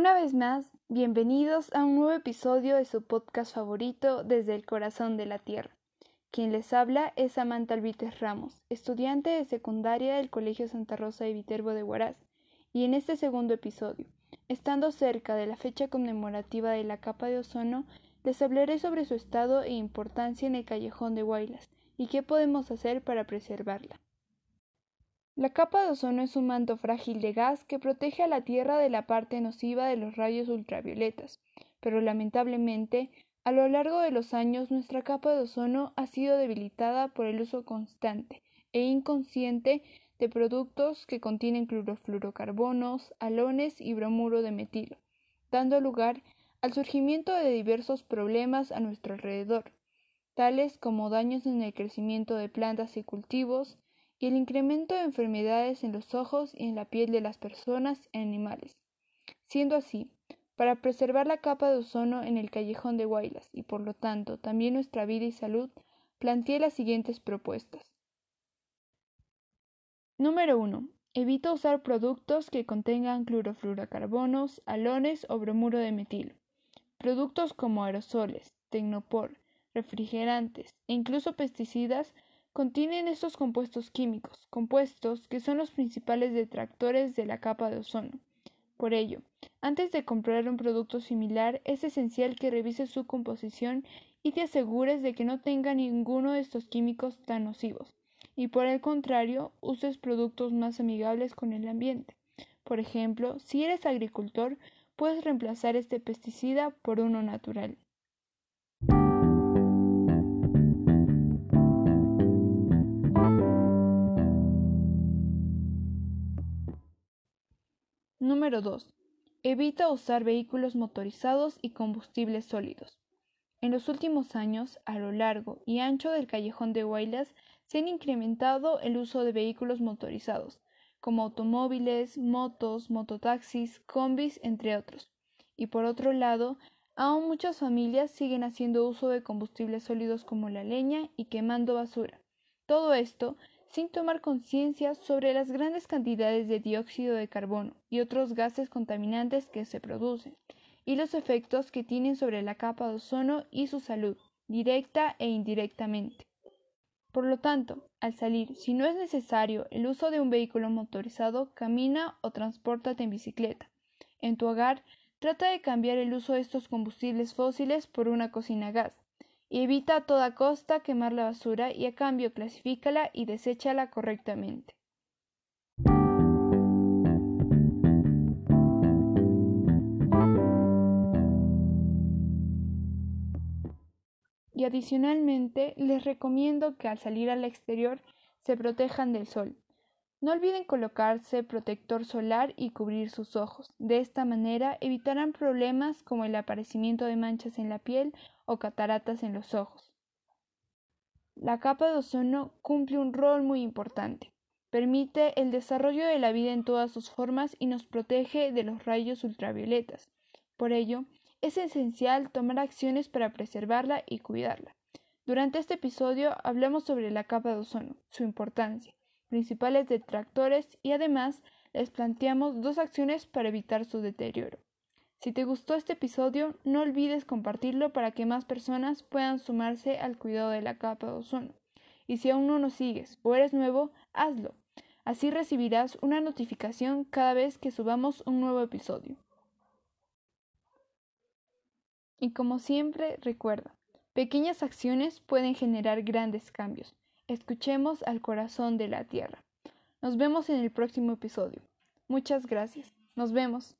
Una vez más, bienvenidos a un nuevo episodio de su podcast favorito desde el corazón de la Tierra. Quien les habla es Samantha Alvites Ramos, estudiante de secundaria del Colegio Santa Rosa de Viterbo de Huaraz, y en este segundo episodio, estando cerca de la fecha conmemorativa de la capa de ozono, les hablaré sobre su estado e importancia en el callejón de Huaylas y qué podemos hacer para preservarla. La capa de ozono es un manto frágil de gas que protege a la Tierra de la parte nociva de los rayos ultravioletas, pero lamentablemente, a lo largo de los años nuestra capa de ozono ha sido debilitada por el uso constante e inconsciente de productos que contienen clorofluorocarbonos, halones y bromuro de metilo, dando lugar al surgimiento de diversos problemas a nuestro alrededor, tales como daños en el crecimiento de plantas y cultivos, y el incremento de enfermedades en los ojos y en la piel de las personas y animales. Siendo así, para preservar la capa de ozono en el callejón de Guaylas y por lo tanto también nuestra vida y salud, planteé las siguientes propuestas. Número 1. Evita usar productos que contengan clorofluorocarbonos, halones o bromuro de metilo. Productos como aerosoles, tecnopor, refrigerantes e incluso pesticidas contienen estos compuestos químicos, compuestos que son los principales detractores de la capa de ozono. Por ello, antes de comprar un producto similar, es esencial que revises su composición y te asegures de que no tenga ninguno de estos químicos tan nocivos, y por el contrario, uses productos más amigables con el ambiente. Por ejemplo, si eres agricultor, puedes reemplazar este pesticida por uno natural. Número 2. Evita usar vehículos motorizados y combustibles sólidos. En los últimos años, a lo largo y ancho del callejón de Huaylas, se han incrementado el uso de vehículos motorizados, como automóviles, motos, mototaxis, combis, entre otros. Y por otro lado, aún muchas familias siguen haciendo uso de combustibles sólidos como la leña y quemando basura. Todo esto sin tomar conciencia sobre las grandes cantidades de dióxido de carbono y otros gases contaminantes que se producen, y los efectos que tienen sobre la capa de ozono y su salud, directa e indirectamente. Por lo tanto, al salir, si no es necesario el uso de un vehículo motorizado, camina o transpórtate en bicicleta. En tu hogar, trata de cambiar el uso de estos combustibles fósiles por una cocina a gas, evita a toda costa quemar la basura y a cambio clasifícala y deséchala correctamente. Y adicionalmente les recomiendo que al salir al exterior se protejan del sol. No olviden colocarse protector solar y cubrir sus ojos. De esta manera evitarán problemas como el aparecimiento de manchas en la piel o cataratas en los ojos. La capa de ozono cumple un rol muy importante. Permite el desarrollo de la vida en todas sus formas y nos protege de los rayos ultravioletas. Por ello, es esencial tomar acciones para preservarla y cuidarla. Durante este episodio hablamos sobre la capa de ozono, su importancia, principales detractores y además les planteamos dos acciones para evitar su deterioro. Si te gustó este episodio, no olvides compartirlo para que más personas puedan sumarse al cuidado de la capa de ozono. Y si aún no nos sigues o eres nuevo, hazlo. Así recibirás una notificación cada vez que subamos un nuevo episodio. Y como siempre, recuerda, pequeñas acciones pueden generar grandes cambios. Escuchemos al corazón de la Tierra. Nos vemos en el próximo episodio. Muchas gracias. Nos vemos.